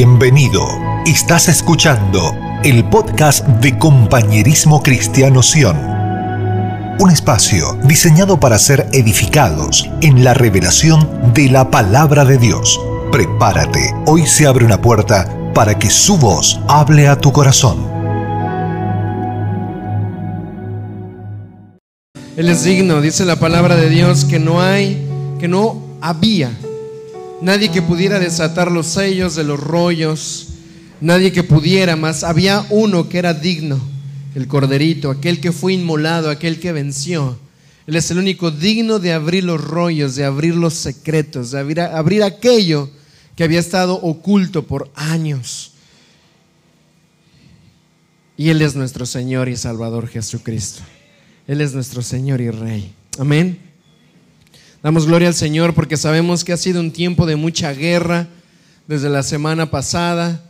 Bienvenido. Estás escuchando el podcast de Compañerismo Cristiano Sion. Un espacio diseñado para ser edificados en la revelación de la palabra de Dios. Prepárate, hoy se abre una puerta para que su voz hable a tu corazón. Él es digno, dice la palabra de Dios, que no hay, que no había nadie que pudiera desatar los sellos de los rollos, nadie que pudiera, más había uno que era digno, el corderito, aquel que fue inmolado, aquel que venció. Él es el único digno de abrir los rollos, de abrir los secretos, de abrir, abrir aquello que había estado oculto por años. Y Él es nuestro Señor y Salvador Jesucristo. Él es nuestro Señor y Rey. Amén. Damos gloria al Señor porque sabemos que ha sido un tiempo de mucha guerra desde la semana pasada.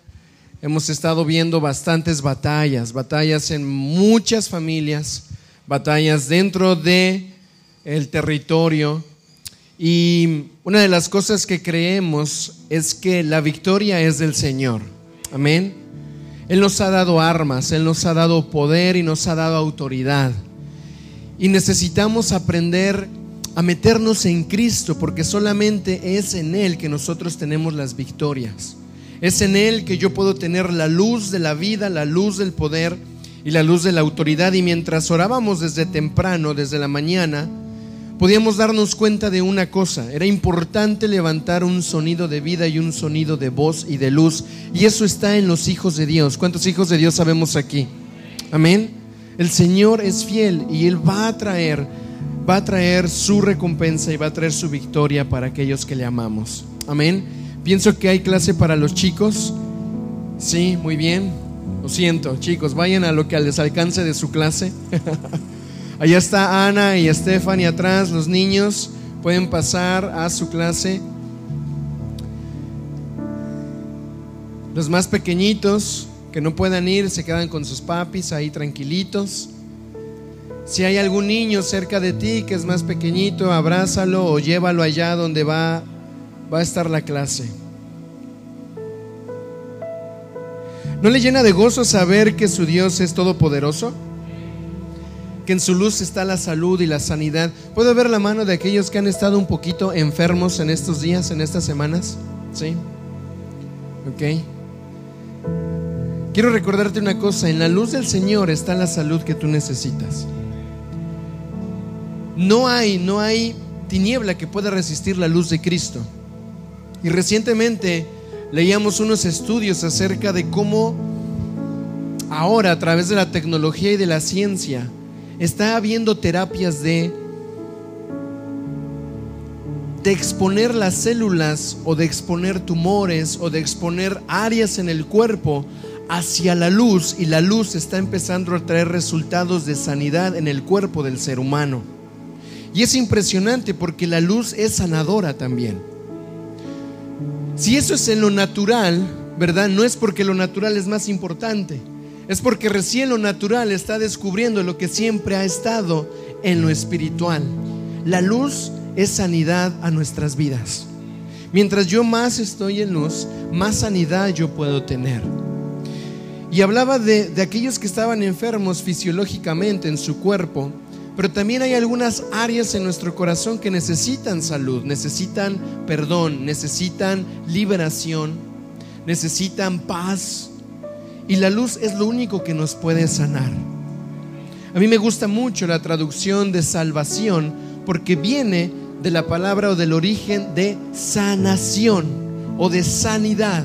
Hemos estado viendo bastantes batallas, batallas en muchas familias, batallas dentro de el territorio. Y una de las cosas que creemos es que la victoria es del Señor. Amén. Él nos ha dado armas, Él nos ha dado poder y nos ha dado autoridad. Y necesitamos aprender a meternos en Cristo, porque solamente es en Él que nosotros tenemos las victorias. Es en Él que yo puedo tener la luz de la vida, la luz del poder y la luz de la autoridad. Y mientras orábamos desde temprano, desde la mañana, podíamos darnos cuenta de una cosa. Era importante levantar un sonido de vida y un sonido de voz y de luz. Y eso está en los hijos de Dios. ¿Cuántos hijos de Dios sabemos aquí? Amén. El Señor es fiel y Él va a traer va a traer su recompensa y va a traer su victoria para aquellos que le amamos. Amén. Pienso que hay clase para los chicos. Sí, muy bien. Lo siento, chicos, vayan a lo que les alcance de su clase. Allá está Ana y Stephanie atrás, los niños pueden pasar a su clase. Los más pequeñitos que no puedan ir se quedan con sus papis ahí tranquilitos. Si hay algún niño cerca de ti que es más pequeñito, abrázalo o llévalo allá donde va, va a estar la clase. ¿No le llena de gozo saber que su Dios es todopoderoso? Que en su luz está la salud y la sanidad. ¿Puedo ver la mano de aquellos que han estado un poquito enfermos en estos días, en estas semanas? ¿Sí? Ok. Quiero recordarte una cosa, en la luz del Señor está la salud que tú necesitas. No hay, no hay tiniebla que pueda resistir la luz de Cristo. Y recientemente leíamos unos estudios acerca de cómo ahora a través de la tecnología y de la ciencia está habiendo terapias de de exponer las células o de exponer tumores o de exponer áreas en el cuerpo hacia la luz y la luz está empezando a traer resultados de sanidad en el cuerpo del ser humano. Y es impresionante porque la luz es sanadora también. Si eso es en lo natural, ¿verdad? No es porque lo natural es más importante. Es porque recién lo natural está descubriendo lo que siempre ha estado en lo espiritual. La luz es sanidad a nuestras vidas. Mientras yo más estoy en luz, más sanidad yo puedo tener. Y hablaba de, de aquellos que estaban enfermos fisiológicamente en su cuerpo pero también hay algunas áreas en nuestro corazón que necesitan salud, necesitan perdón, necesitan liberación, necesitan paz. Y la luz es lo único que nos puede sanar. A mí me gusta mucho la traducción de salvación porque viene de la palabra o del origen de sanación o de sanidad.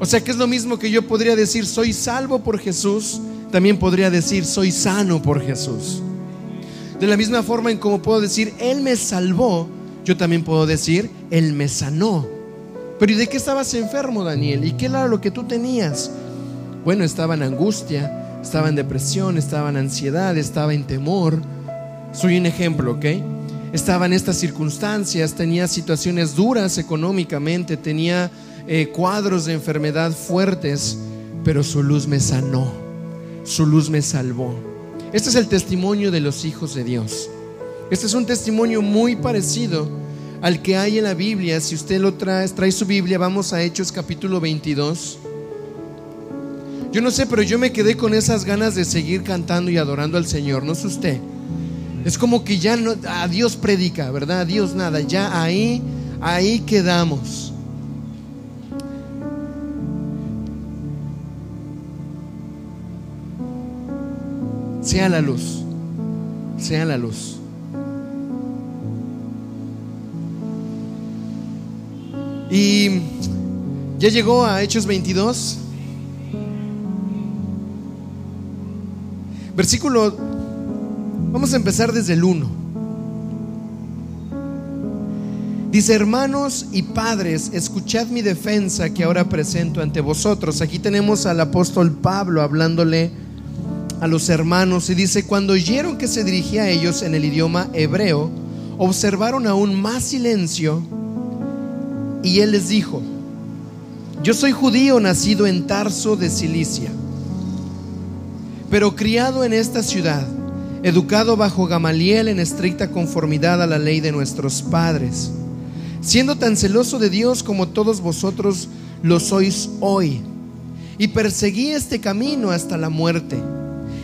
O sea que es lo mismo que yo podría decir soy salvo por Jesús, también podría decir soy sano por Jesús. De la misma forma en como puedo decir, Él me salvó, yo también puedo decir, Él me sanó. Pero ¿y de qué estabas enfermo, Daniel? ¿Y qué era lo que tú tenías? Bueno, estaba en angustia, estaba en depresión, estaba en ansiedad, estaba en temor. Soy un ejemplo, ¿ok? Estaba en estas circunstancias, tenía situaciones duras económicamente, tenía eh, cuadros de enfermedad fuertes, pero su luz me sanó, su luz me salvó. Este es el testimonio de los hijos de Dios. Este es un testimonio muy parecido al que hay en la Biblia, si usted lo trae, trae su Biblia, vamos a Hechos capítulo 22. Yo no sé, pero yo me quedé con esas ganas de seguir cantando y adorando al Señor, no es usted. Es como que ya no, a Dios predica, ¿verdad? A Dios nada, ya ahí, ahí quedamos. Sea la luz, sea la luz. Y ya llegó a Hechos 22. Versículo, vamos a empezar desde el 1. Dice, hermanos y padres, escuchad mi defensa que ahora presento ante vosotros. Aquí tenemos al apóstol Pablo hablándole a los hermanos y dice, cuando oyeron que se dirigía a ellos en el idioma hebreo, observaron aún más silencio y él les dijo, yo soy judío nacido en Tarso de Cilicia pero criado en esta ciudad, educado bajo Gamaliel en estricta conformidad a la ley de nuestros padres, siendo tan celoso de Dios como todos vosotros lo sois hoy, y perseguí este camino hasta la muerte,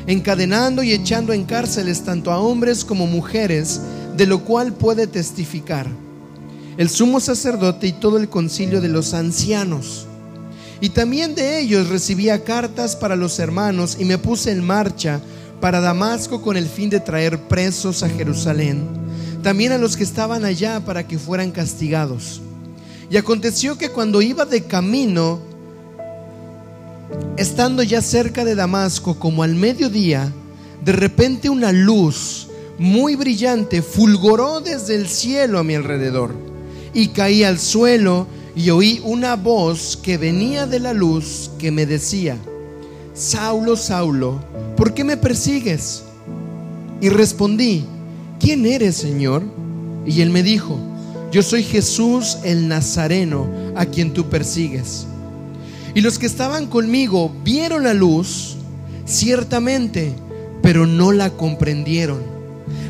encadenando y echando en cárceles tanto a hombres como mujeres, de lo cual puede testificar el sumo sacerdote y todo el concilio de los ancianos y también de ellos recibía cartas para los hermanos y me puse en marcha para Damasco con el fin de traer presos a Jerusalén, también a los que estaban allá para que fueran castigados. Y aconteció que cuando iba de camino, estando ya cerca de Damasco, como al mediodía, de repente una luz muy brillante fulgoró desde el cielo a mi alrededor y caí al suelo y oí una voz que venía de la luz que me decía, Saulo, Saulo, ¿por qué me persigues? Y respondí, ¿quién eres, Señor? Y él me dijo, yo soy Jesús el Nazareno, a quien tú persigues. Y los que estaban conmigo vieron la luz, ciertamente, pero no la comprendieron.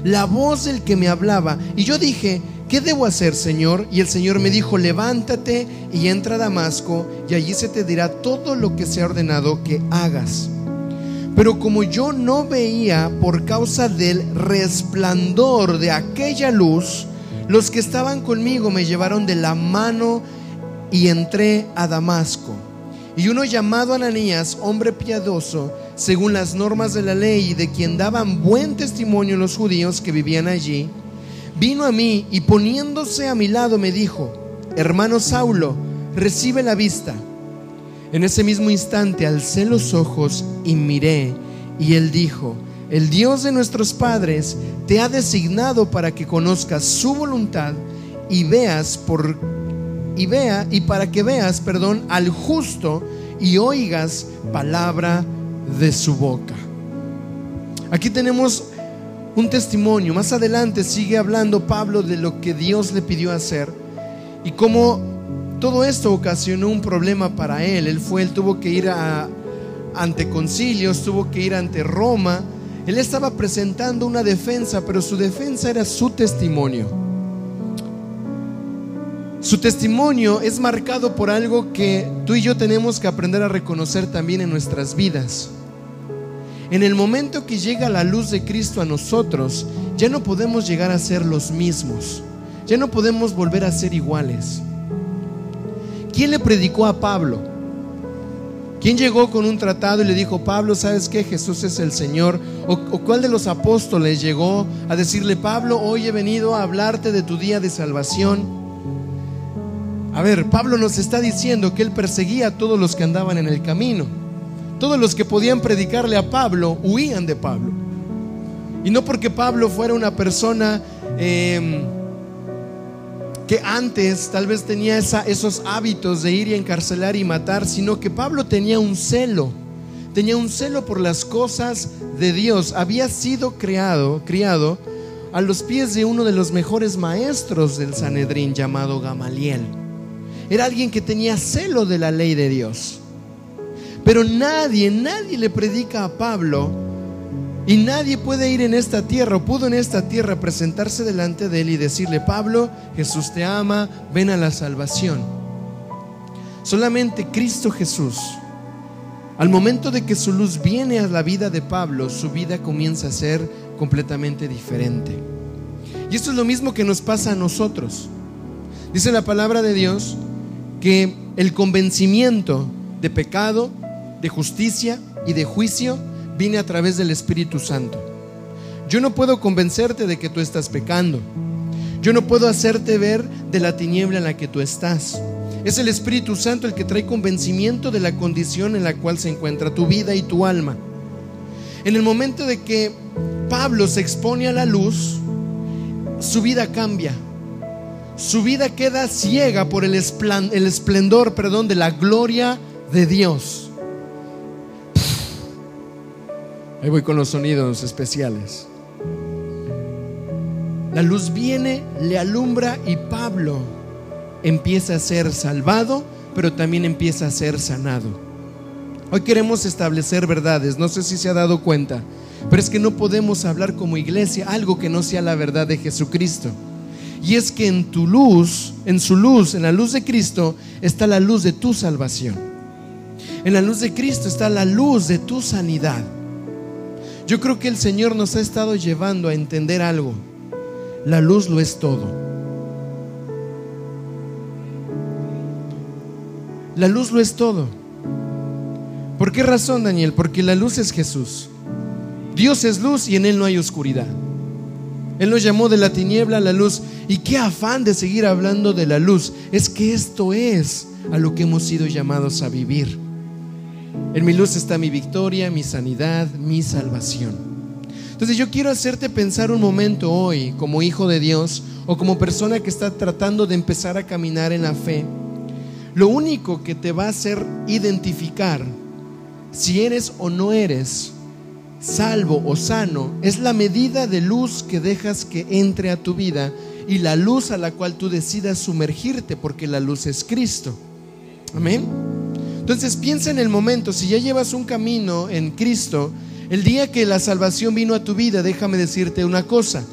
La voz del que me hablaba, y yo dije, ¿qué debo hacer, Señor? Y el Señor me dijo, levántate y entra a Damasco, y allí se te dirá todo lo que se ha ordenado que hagas. Pero como yo no veía por causa del resplandor de aquella luz, los que estaban conmigo me llevaron de la mano y entré a Damasco. Y uno llamado Ananías, hombre piadoso, según las normas de la ley y de quien daban buen testimonio los judíos que vivían allí, vino a mí y poniéndose a mi lado me dijo, hermano Saulo, recibe la vista. En ese mismo instante alcé los ojos y miré, y él dijo, el Dios de nuestros padres te ha designado para que conozcas su voluntad y veas por y vea y para que veas, perdón, al justo y oigas palabra de su boca. Aquí tenemos un testimonio. Más adelante sigue hablando Pablo de lo que Dios le pidió hacer y cómo todo esto ocasionó un problema para él. Él fue, él tuvo que ir ante concilios, tuvo que ir ante Roma. Él estaba presentando una defensa, pero su defensa era su testimonio. Su testimonio es marcado por algo que tú y yo tenemos que aprender a reconocer también en nuestras vidas. En el momento que llega la luz de Cristo a nosotros, ya no podemos llegar a ser los mismos. Ya no podemos volver a ser iguales. ¿Quién le predicó a Pablo? ¿Quién llegó con un tratado y le dijo, Pablo, ¿sabes qué? Jesús es el Señor. ¿O, cuál de los apóstoles llegó a decirle, Pablo, hoy he venido a hablarte de tu día de salvación? A ver, Pablo nos está diciendo que él perseguía a todos los que andaban en el camino. Todos los que podían predicarle a Pablo huían de Pablo. Y no porque Pablo fuera una persona em, que antes tal vez tenía esos hábitos de ir y encarcelar y matar, sino que Pablo tenía un celo, tenía un celo por las cosas de Dios. Había sido creado, criado a los pies de uno de los mejores maestros del Sanedrín llamado Gamaliel. Era alguien que tenía celo de la ley de Dios. Pero nadie, nadie le predica a Pablo Y nadie puede ir en esta tierra o pudo en esta tierra presentarse delante de él y decirle, Pablo, Jesús te ama, ven a la salvación. Solamente Cristo Jesús. Al momento de que su luz viene a la vida de Pablo, su vida comienza a ser completamente diferente. Y esto es lo mismo que nos pasa a nosotros. Dice la palabra de Dios que el convencimiento de pecado, de justicia y de juicio viene a través del Espíritu Santo. Yo no puedo convencerte de que tú estás pecando. Yo no puedo hacerte ver de la tiniebla en la que tú estás. Es el Espíritu Santo el que trae convencimiento de la condición en la cual se encuentra tu vida y tu alma. En el momento de que Pablo se expone a la luz, su vida cambia. Su vida queda ciega por el, esplendor, perdón, de la gloria de Dios. Ahí voy con los sonidos especiales. La luz viene, le alumbra y Pablo empieza a ser salvado, pero también empieza a ser sanado. Hoy queremos establecer verdades, no sé si se ha dado cuenta, pero es que no podemos hablar como iglesia algo que no sea la verdad de Jesucristo. Y es que en tu luz, en su luz, en la luz de Cristo, está la luz de tu salvación. En la luz de Cristo está la luz de tu sanidad. Yo creo que el Señor nos ha estado llevando a entender algo. La luz lo es todo. La luz lo es todo. ¿Por qué razón, Daniel? Porque la luz es Jesús. Dios es luz y en Él no hay oscuridad. Él nos llamó de la tiniebla a la luz. Y qué afán de seguir hablando de la luz. Es que esto es a lo que hemos sido llamados a vivir. En mi luz está mi victoria, mi sanidad, mi salvación. Entonces yo quiero hacerte pensar un momento hoy como hijo de Dios o como persona que está tratando de empezar a caminar en la fe. Lo único que te va a hacer identificar si eres o no eres salvo o sano es la medida de luz que dejas que entre a tu vida y la luz a la cual tú decidas sumergirte porque la luz es Cristo. Amén. Entonces piensa en el momento, si ya llevas un camino en Cristo, el día que la salvación vino a tu vida, déjame decirte una cosa.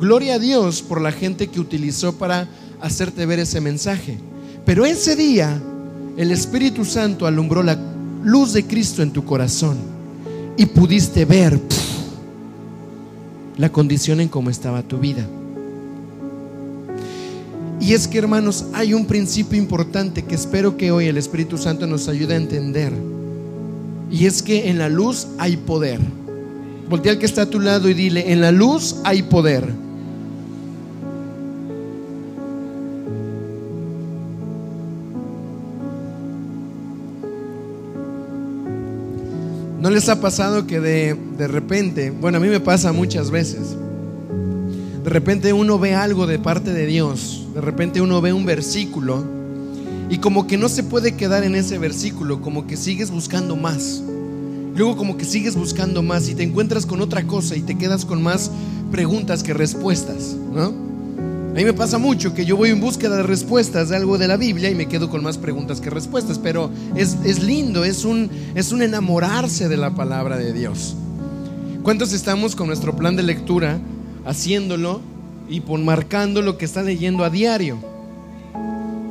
Gloria a Dios por la gente que utilizó para hacerte ver ese mensaje. Pero ese día el Espíritu Santo alumbró la luz de Cristo en tu corazón y pudiste ver la condición en cómo estaba tu vida. Y es que, hermanos, hay un principio importante que espero que hoy el Espíritu Santo nos ayude a entender. Y es que en la luz hay poder. Voltea al que está a tu lado y dile, en la luz hay poder. ¿No les ha pasado que de, de repente, bueno, a mí me pasa muchas veces, de repente uno ve algo de parte de Dios, de repente uno ve un versículo y como que no se puede quedar en ese versículo, como que sigues buscando más. Luego como que sigues buscando más y te encuentras con otra cosa y te quedas con más preguntas que respuestas, ¿no? Mí me pasa mucho que yo voy en búsqueda de respuestas de algo de la Biblia y me quedo con más preguntas que respuestas, pero es, es lindo, es un, es un enamorarse de la palabra de Dios. ¿Cuántos estamos con nuestro plan de lectura haciéndolo y por marcando lo que está leyendo a diario.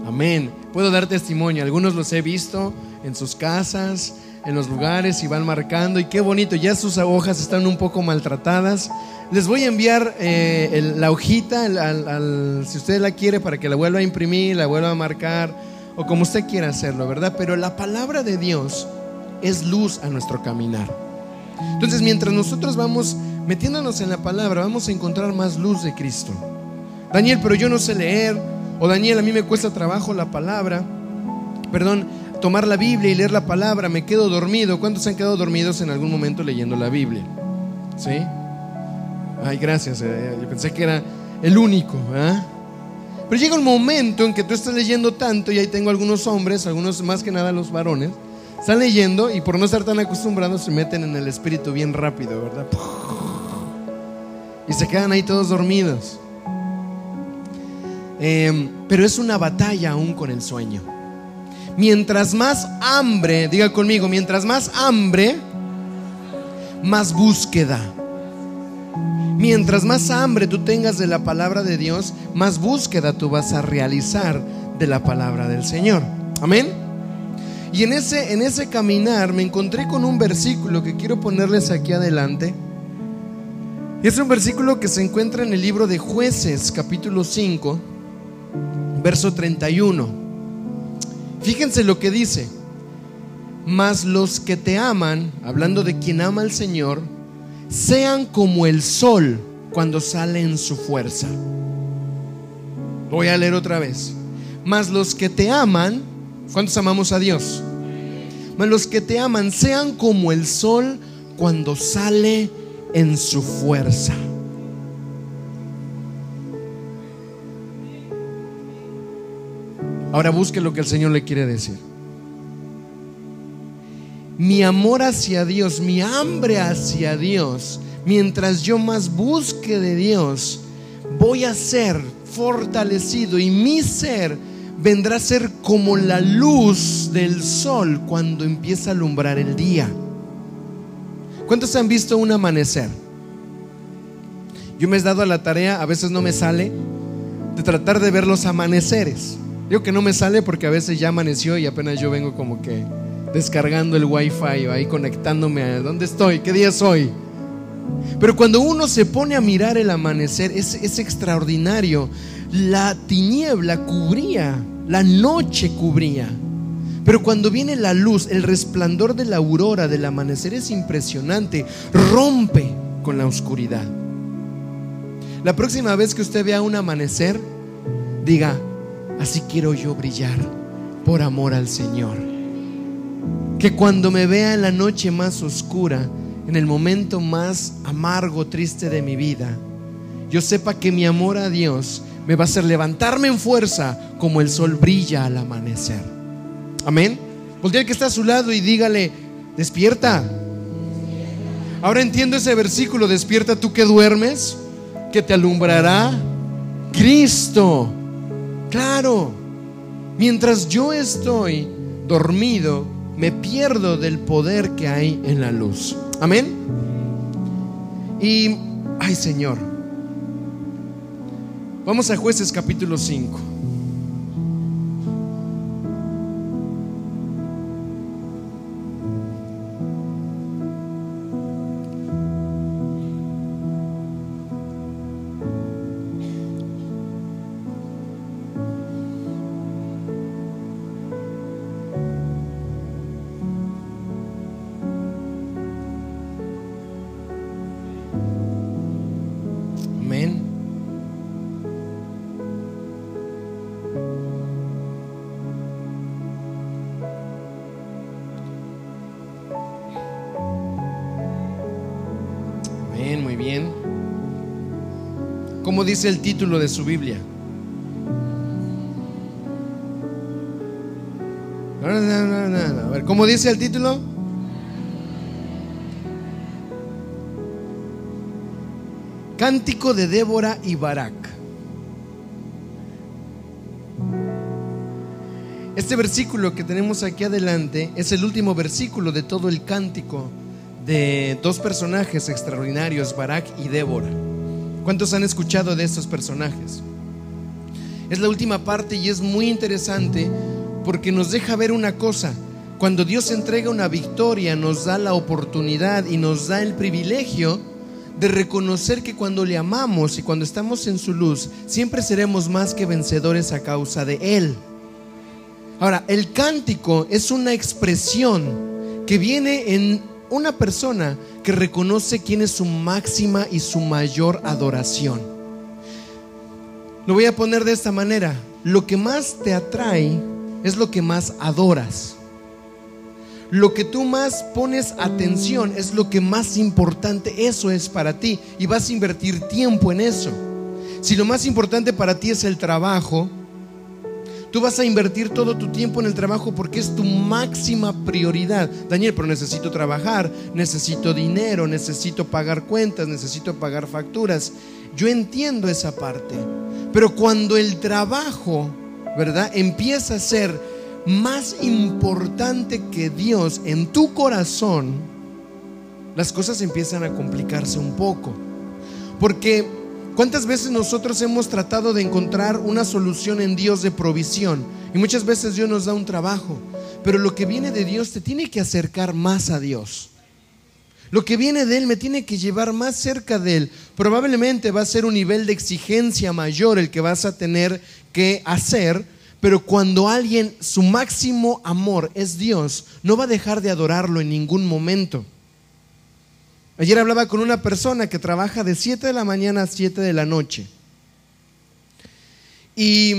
Amén. Puedo dar testimonio, algunos los he visto en sus casas, en los lugares y van marcando y qué bonito, ya sus hojas están un poco maltratadas. Les voy a enviar eh, la hojita, si usted la quiere, para que la vuelva a imprimir, la vuelva a marcar, o como usted quiera hacerlo, ¿verdad? Pero la palabra de Dios es luz a nuestro caminar. Entonces, mientras nosotros vamos metiéndonos en la palabra, vamos a encontrar más luz de Cristo. Daniel, pero yo no sé leer. O Daniel, a mí me cuesta trabajo la palabra. Perdón, tomar la Biblia y leer la palabra, me quedo dormido. ¿Cuántos se han quedado dormidos en algún momento leyendo la Biblia? ¿Sí? Ay, gracias. Eh, yo pensé que era el único. ¿ah? Pero llega un momento en que tú estás leyendo tanto, y ahí tengo algunos hombres, algunos más que nada los varones, están leyendo y por no estar tan acostumbrados se meten en el espíritu bien rápido, ¿verdad? y se quedan ahí todos dormidos. Em, pero es una batalla aún con el sueño. Mientras más hambre, diga conmigo, mientras más hambre, más búsqueda. Mientras más hambre tú tengas de la palabra de Dios, más búsqueda tú vas a realizar de la palabra del Señor. Amén. Y en ese, en ese caminar me encontré con un versículo que quiero ponerles aquí adelante. Es un versículo que se encuentra en el libro de jueces, capítulo 5, verso 31. Fíjense lo que dice. Mas los que te aman, hablando de quien ama al Señor, sean como el sol cuando sale en su fuerza. Voy a leer otra vez. Mas los que te aman, ¿cuántos amamos a Dios? Mas los que te aman sean como el sol cuando sale en su fuerza. Ahora busque lo que el Señor le quiere decir. Mi amor hacia Dios, mi hambre hacia Dios, mientras yo más busque de Dios, voy a ser fortalecido y mi ser vendrá a ser como la luz del sol cuando empieza a alumbrar el día. ¿Cuántos han visto un amanecer? Yo me he dado a la tarea, a veces no me sale, de tratar de ver los amaneceres. Digo que no me sale porque a veces ya amaneció y apenas yo vengo como que descargando el wifi o ahí conectándome a dónde estoy, qué día es hoy. Pero cuando uno se pone a mirar el amanecer, es, es extraordinario. La tiniebla cubría, la noche cubría. Pero cuando viene la luz, el resplandor de la aurora del amanecer es impresionante, rompe con la oscuridad. La próxima vez que usted vea un amanecer, diga, Así quiero yo brillar por amor al Señor. Que cuando me vea en la noche más oscura, en el momento más amargo, triste de mi vida, yo sepa que mi amor a Dios me va a hacer levantarme en fuerza como el sol brilla al amanecer. Amén. Voltea que está a su lado y dígale, despierta. Ahora entiendo ese versículo, despierta tú que duermes, que te alumbrará Cristo. Claro, mientras yo estoy dormido, me pierdo del poder que hay en la luz. Amén. Y, ay Señor, vamos a jueces capítulo 5. Dice el título de su Biblia? A ver, ¿cómo dice el título? Cántico de Débora y Barak. Este versículo que tenemos aquí adelante es el último versículo de todo el cántico de dos personajes extraordinarios, Barak y Débora. ¿Cuántos han escuchado de estos personajes? Es la última parte y es muy interesante porque nos deja ver una cosa. Cuando Dios entrega una victoria, nos da la oportunidad y nos da el privilegio de reconocer que cuando le amamos y cuando estamos en su luz, siempre seremos más que vencedores a causa de Él. Ahora, el cántico es una expresión que viene en una persona que reconoce quién es su máxima y su mayor adoración. Lo voy a poner de esta manera. Lo que más te atrae es lo que más adoras. Lo que tú más pones atención es lo que más importante eso es para ti y vas a invertir tiempo en eso. Si lo más importante para ti es el trabajo, Tú vas a invertir todo tu tiempo en el trabajo porque es tu máxima prioridad. Daniel, pero necesito trabajar, necesito dinero, necesito pagar cuentas, necesito pagar facturas. Yo entiendo esa parte. Pero cuando el trabajo, ¿verdad? Empieza a ser más importante que Dios en tu corazón, las cosas empiezan a complicarse un poco. Porque ¿cuántas veces nosotros hemos tratado de encontrar una solución en Dios de provisión? Y muchas veces Dios nos da un trabajo, pero lo que viene de Dios te tiene que acercar más a Dios. Lo que viene de Él me tiene que llevar más cerca de Él. Probablemente va a ser un nivel de exigencia mayor el que vas a tener que hacer, pero cuando alguien, su máximo amor es Dios, no va a dejar de adorarlo en ningún momento. Ayer hablaba con una persona que trabaja de 7 de la mañana a 7 de la noche. Y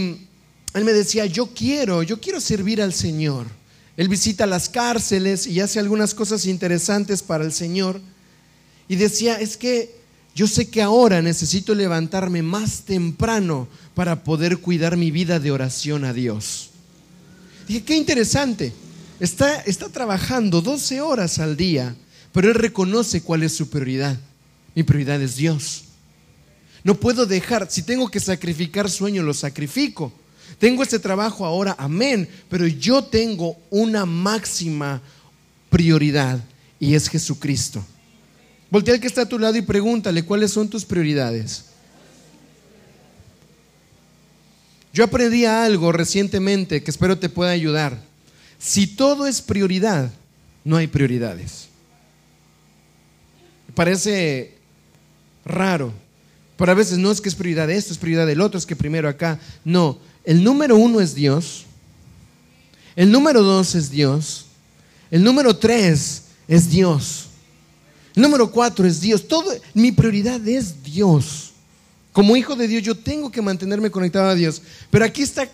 él me decía, yo quiero, yo quiero servir al Señor. Él visita las cárceles y hace algunas cosas interesantes para el Señor. Y decía, es que yo sé que ahora necesito levantarme más temprano para poder cuidar mi vida de oración a Dios. Dije, qué interesante. Está, está trabajando 12 horas al día pero él reconoce cuál es su prioridad. Mi prioridad es Dios. No puedo dejar, si tengo que sacrificar sueño, lo sacrifico. Tengo este trabajo ahora, amén, pero yo tengo una máxima prioridad y es Jesucristo. Voltea al que está a tu lado y pregúntale cuáles son tus prioridades. Yo aprendí algo recientemente que espero te pueda ayudar. Si todo es prioridad, no hay prioridades. Parece raro, pero a veces no es que es prioridad de esto, es prioridad del otro, es que primero acá. No, el número uno es Dios, el número dos es Dios, el número tres es Dios, el número cuatro es Dios. Todo, mi prioridad es Dios. Como hijo de Dios yo tengo que mantenerme conectado a Dios. Pero aquí está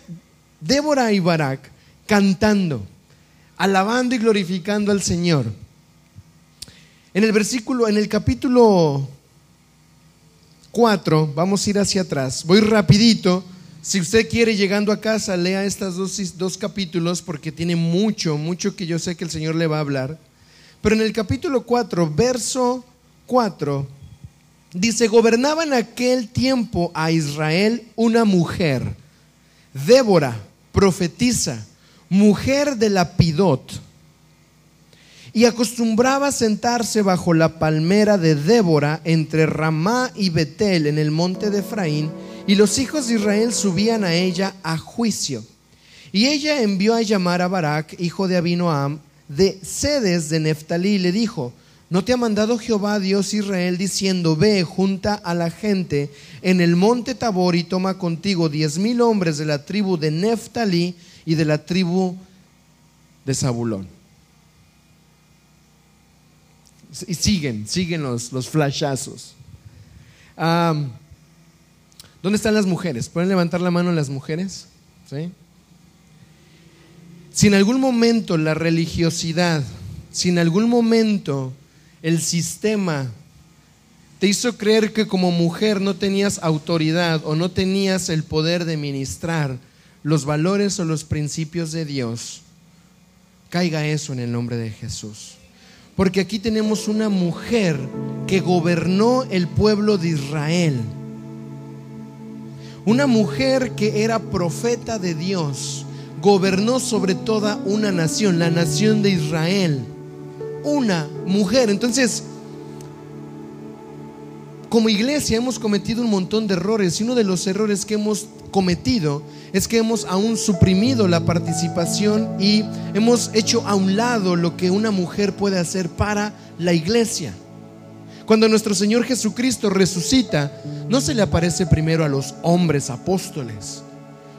Débora y Barak cantando, alabando y glorificando al Señor. En el versículo, en el capítulo 4, vamos a ir hacia atrás. Voy rapidito. Si usted quiere, llegando a casa, lea estos dos, dos capítulos porque tiene mucho, mucho que yo sé que el Señor le va a hablar. Pero en el capítulo 4, verso 4, dice, gobernaba en aquel tiempo a Israel una mujer, Débora, profetisa, mujer de la Pidot y acostumbraba sentarse bajo la palmera de Débora entre Ramá y Betel en el monte de Efraín, y los hijos de Israel subían a ella a juicio. Y ella envió a llamar a Barak, hijo de Abinoam, de sedes de Neftalí, y le dijo, ¿no te ha mandado Jehová Dios Israel diciendo, ve, junta a la gente en el monte Tabor y toma contigo diez mil hombres de la tribu de Neftalí y de la tribu de Zabulón? Y siguen, siguen los, los flashazos. ¿Dónde están las mujeres? ¿Pueden levantar la mano las mujeres? Si en algún momento la religiosidad, si en algún momento el sistema te hizo creer que como mujer no tenías autoridad o no tenías el poder de ministrar los valores o los principios de Dios, caiga eso en el nombre de Jesús. Porque aquí tenemos una mujer que gobernó el pueblo de Israel. Una mujer que era profeta de Dios. Gobernó sobre toda una nación, la nación de Israel. Una mujer. Entonces, como iglesia hemos cometido un montón de errores y uno de los errores que hemos cometido es que hemos aún suprimido la participación y hemos hecho a un lado lo que una mujer puede hacer para la iglesia. Cuando nuestro Señor Jesucristo resucita, no se le aparece primero a los hombres apóstoles,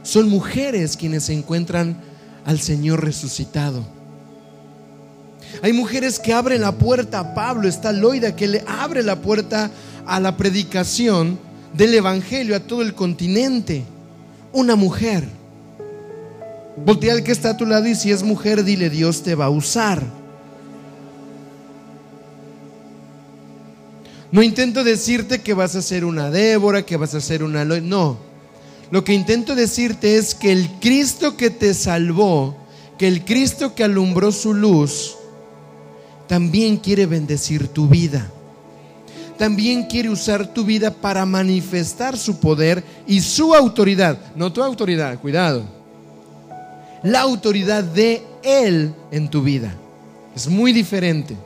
son mujeres quienes se encuentran al Señor resucitado. Hay mujeres que abren la puerta a Pablo, está Loida que le abre la puerta a la predicación del Evangelio a todo el continente una mujer. Voltea al que está a tu lado y si es mujer, dile, Dios te va a usar. No intento decirte que vas a ser una Débora, que vas a ser una... No. Lo que intento decirte es que el Cristo que te salvó, que el Cristo que alumbró su luz, también quiere bendecir tu vida también quiere usar tu vida para manifestar su poder y su autoridad. No tu autoridad, cuidado. La autoridad de Él en tu vida. Es muy diferente.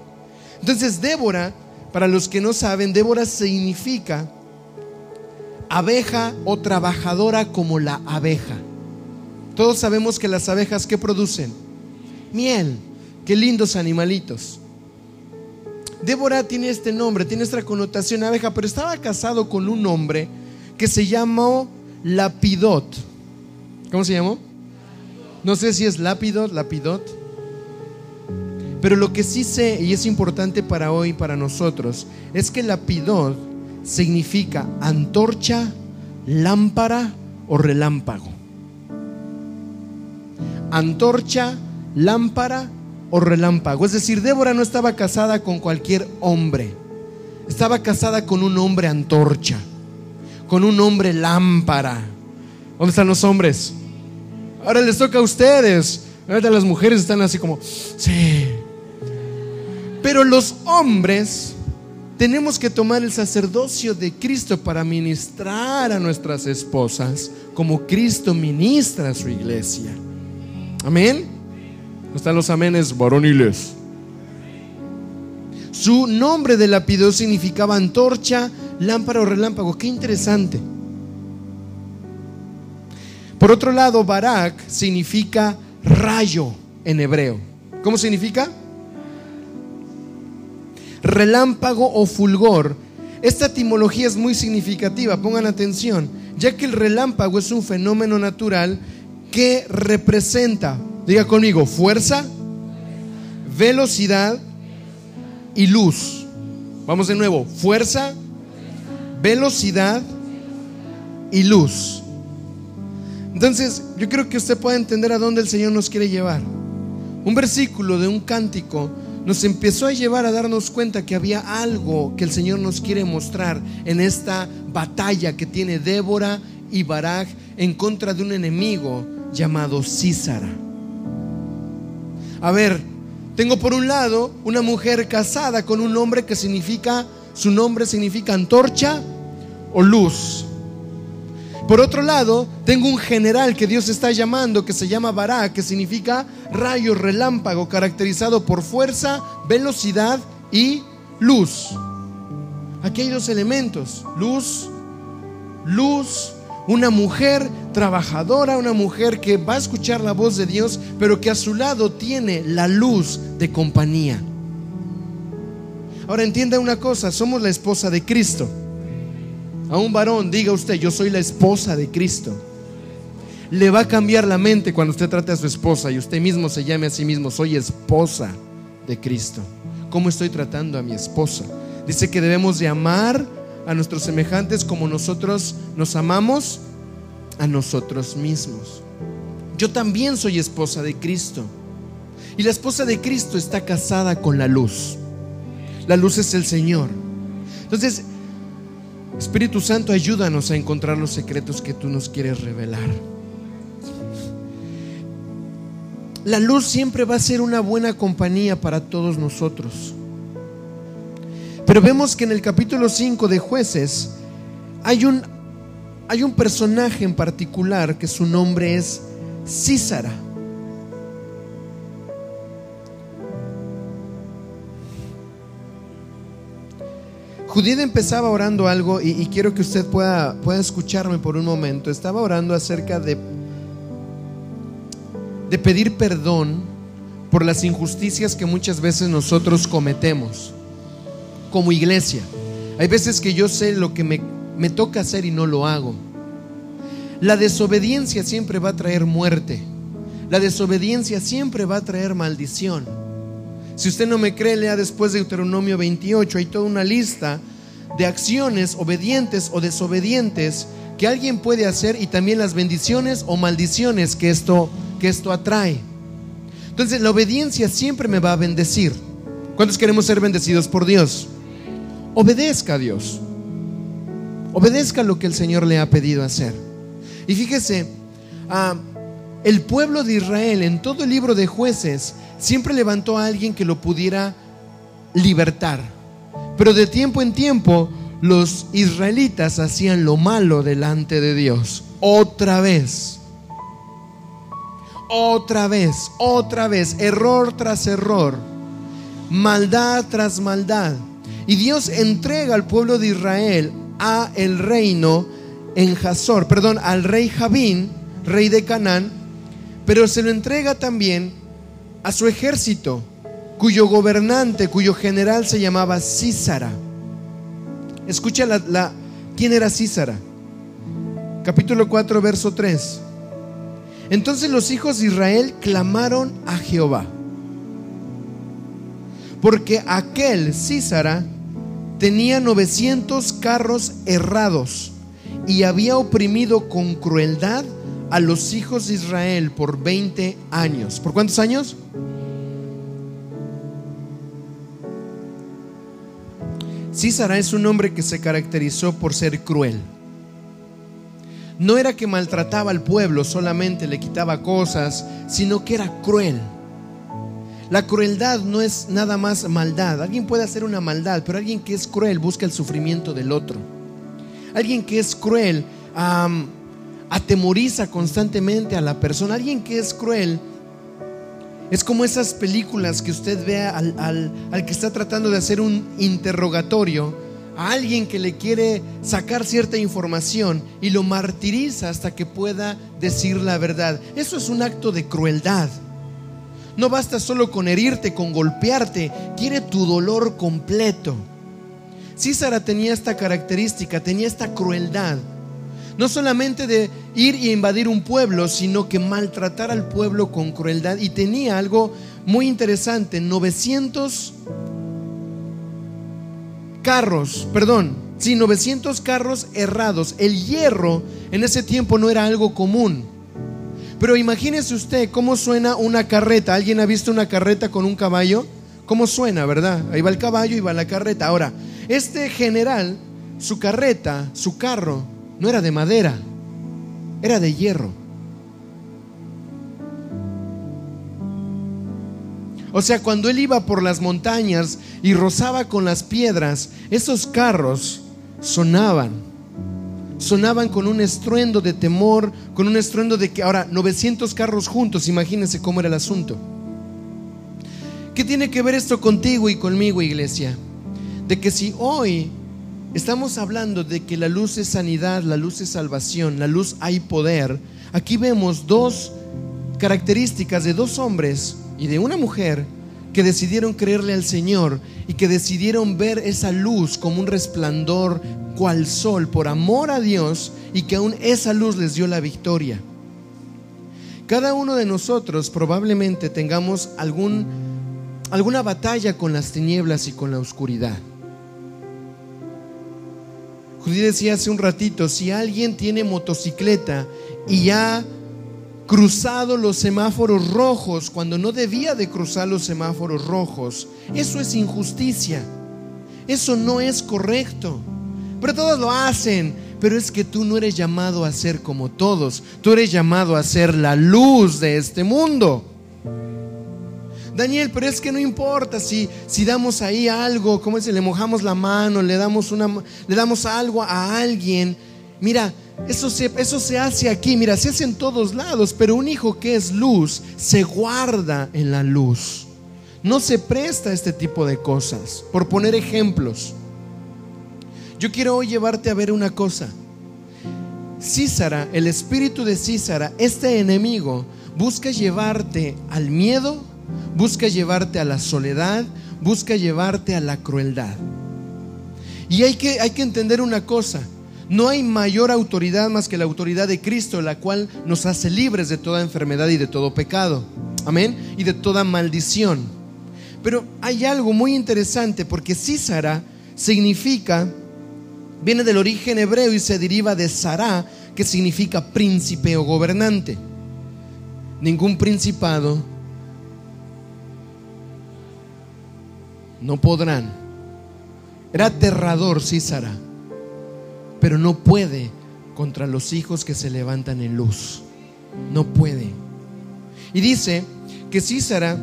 Entonces, Débora, para los que no saben, Débora significa abeja o trabajadora como la abeja. Todos sabemos que las abejas, ¿qué producen? Miel. Qué lindos animalitos. Débora tiene este nombre, tiene esta connotación abeja, pero estaba casado con un hombre que se llamó Lapidot. ¿Cómo se llamó? No sé si es Lapidot, Lapidot. Pero lo que sí sé, y es importante para hoy, para nosotros, es que Lapidot significa antorcha, lámpara o relámpago. Antorcha, lámpara o relámpago. Es decir, Débora no estaba casada con cualquier hombre. Estaba casada con un hombre antorcha, con un hombre lámpara. ¿Dónde están los hombres? Ahora les toca a ustedes. Ahora las mujeres están así como, sí. Pero los hombres tenemos que tomar el sacerdocio de Cristo para ministrar a nuestras esposas como Cristo ministra a su iglesia. Amén están los amenes varoniles. Su nombre de lapidó significaba antorcha, lámpara o relámpago. Qué interesante. Por otro lado, Barak significa rayo en hebreo. ¿Cómo significa? Relámpago o fulgor. Esta etimología es muy significativa, pongan atención, ya que el relámpago es un fenómeno natural que representa Diga conmigo, fuerza, velocidad y luz. Vamos de nuevo, fuerza, velocidad y luz. Entonces, yo creo que usted puede entender a dónde el Señor nos quiere llevar. Un versículo de un cántico nos empezó a llevar a darnos cuenta que había algo que el Señor nos quiere mostrar en esta batalla que tiene Débora y Barak en contra de un enemigo llamado Císara. A ver, tengo por un lado una mujer casada con un hombre que significa, su nombre significa antorcha o luz. Por otro lado, tengo un general que Dios está llamando, que se llama Bará, que significa rayo relámpago, caracterizado por fuerza, velocidad y luz. Aquí hay dos elementos, luz, luz una mujer trabajadora, una mujer que va a escuchar la voz de Dios, pero que a su lado tiene la luz de compañía. Ahora entienda una cosa, somos la esposa de Cristo. A un varón diga usted, yo soy la esposa de Cristo. Le va a cambiar la mente cuando usted trate a su esposa y usted mismo se llame a sí mismo, soy esposa de Cristo. ¿Cómo estoy tratando a mi esposa? Dice que debemos de amar a nuestros semejantes como nosotros nos amamos a nosotros mismos. Yo también soy esposa de Cristo. Y la esposa de Cristo está casada con la luz. La luz es el Señor. Entonces, Espíritu Santo, ayúdanos a encontrar los secretos que tú nos quieres revelar. La luz siempre va a ser una buena compañía para todos nosotros. Pero vemos que en el capítulo 5 de jueces hay un, hay un personaje en particular que su nombre es Císara. Judith empezaba orando algo y, quiero que usted pueda, pueda escucharme por un momento. Estaba orando acerca de, de pedir perdón por las injusticias que muchas veces nosotros cometemos como iglesia. Hay veces que yo sé lo que me, me toca hacer y no lo hago. La desobediencia siempre va a traer muerte. La desobediencia siempre va a traer maldición. Si usted no me cree, lea después de Deuteronomio 28. Hay toda una lista de acciones obedientes o desobedientes que alguien puede hacer y también las bendiciones o maldiciones que esto, que esto atrae. Entonces la obediencia siempre me va a bendecir. ¿Cuántos queremos ser bendecidos por Dios? Obedezca a Dios. Obedezca lo que el Señor le ha pedido hacer. Y fíjese, ah, el pueblo de Israel en todo el libro de jueces siempre levantó a alguien que lo pudiera libertar. Pero de tiempo en tiempo los israelitas hacían lo malo delante de Dios. Otra vez. Otra vez, otra vez, error tras error, maldad tras maldad. Y Dios entrega al pueblo de Israel a el reino en Hazor, perdón, al rey Javín, rey de Canaán, pero se lo entrega también a su ejército, cuyo gobernante, cuyo general se llamaba Císara. Escucha la, quién era Císara. Capítulo 4, verso 3. Entonces los hijos de Israel clamaron a Jehová, porque aquel Císara tenía 900 carros errados y había oprimido con crueldad a los hijos de Israel por 20 años. ¿Por cuántos años? Císara es un hombre que se caracterizó por ser cruel. No era que maltrataba al pueblo, solamente le quitaba cosas, sino que era cruel. La crueldad no es nada más maldad. Alguien puede hacer una maldad, pero alguien que es cruel busca el sufrimiento del otro. Alguien que es cruel atemoriza constantemente a la persona. Alguien que es cruel es como esas películas que usted ve al, al, que está tratando de hacer un interrogatorio, a alguien que le quiere sacar cierta información y lo martiriza hasta que pueda decir la verdad. Eso es un acto de crueldad. No basta solo con herirte, con golpearte, quiere tu dolor completo. Císara tenía esta característica, tenía esta crueldad. No solamente de ir y invadir un pueblo, sino que maltratar al pueblo con crueldad. Y tenía algo muy interesante, 900 carros, perdón, sí, 900 carros errados. El hierro en ese tiempo no era algo común. Pero imagínese usted cómo suena una carreta. ¿Alguien ha visto una carreta con un caballo? ¿Cómo suena, verdad? Ahí va el caballo y va la carreta. Ahora, este general, su carreta, su carro, no era de madera, era de hierro. O sea, cuando él iba por las montañas y rozaba con las piedras, esos carros sonaban. Sonaban con un estruendo de temor, con un estruendo de que ahora 900 carros juntos, imagínense cómo era el asunto. ¿Qué tiene que ver esto contigo y conmigo, iglesia? De que si hoy Estamos hablando de que la luz es sanidad, la luz es salvación, la luz hay poder. Aquí vemos dos características de dos hombres y de una mujer que decidieron creerle al Señor y que decidieron ver esa luz como un resplandor cual sol por amor a Dios y que aún esa luz les dio la victoria. Cada uno de nosotros probablemente tengamos algún, alguna batalla con las tinieblas y con la oscuridad. Judí decía hace un ratito, si alguien tiene motocicleta y ha cruzado los semáforos rojos cuando no debía de cruzar los semáforos rojos, eso es injusticia. Eso no es correcto. Pero todos lo hacen. Pero es que tú no eres llamado a ser como todos. Tú eres llamado a ser la luz de este mundo. Daniel, pero es que no importa si, si damos ahí algo, como si le mojamos la mano, le damos, una, le damos algo a alguien. Mira, eso se, eso se hace aquí, mira, se hace en todos lados, pero un hijo que es luz se guarda en la luz. No se presta a este tipo de cosas. Por poner ejemplos, yo quiero hoy llevarte a ver una cosa. Císara, el espíritu de Císara, este enemigo, busca llevarte al miedo, busca llevarte a la soledad, busca llevarte a la crueldad. Y hay que, hay que entender una cosa, no hay mayor autoridad más que la autoridad de Cristo, la cual nos hace libres de toda enfermedad y de todo pecado. Amén. Y de toda maldición. Pero hay algo muy interesante porque Císara significa, viene del origen hebreo y se deriva de Sará, que significa príncipe o gobernante. Ningún principado no podrán. Era aterrador Císara, pero no puede contra los hijos que se levantan en luz. No puede. Y dice que Císara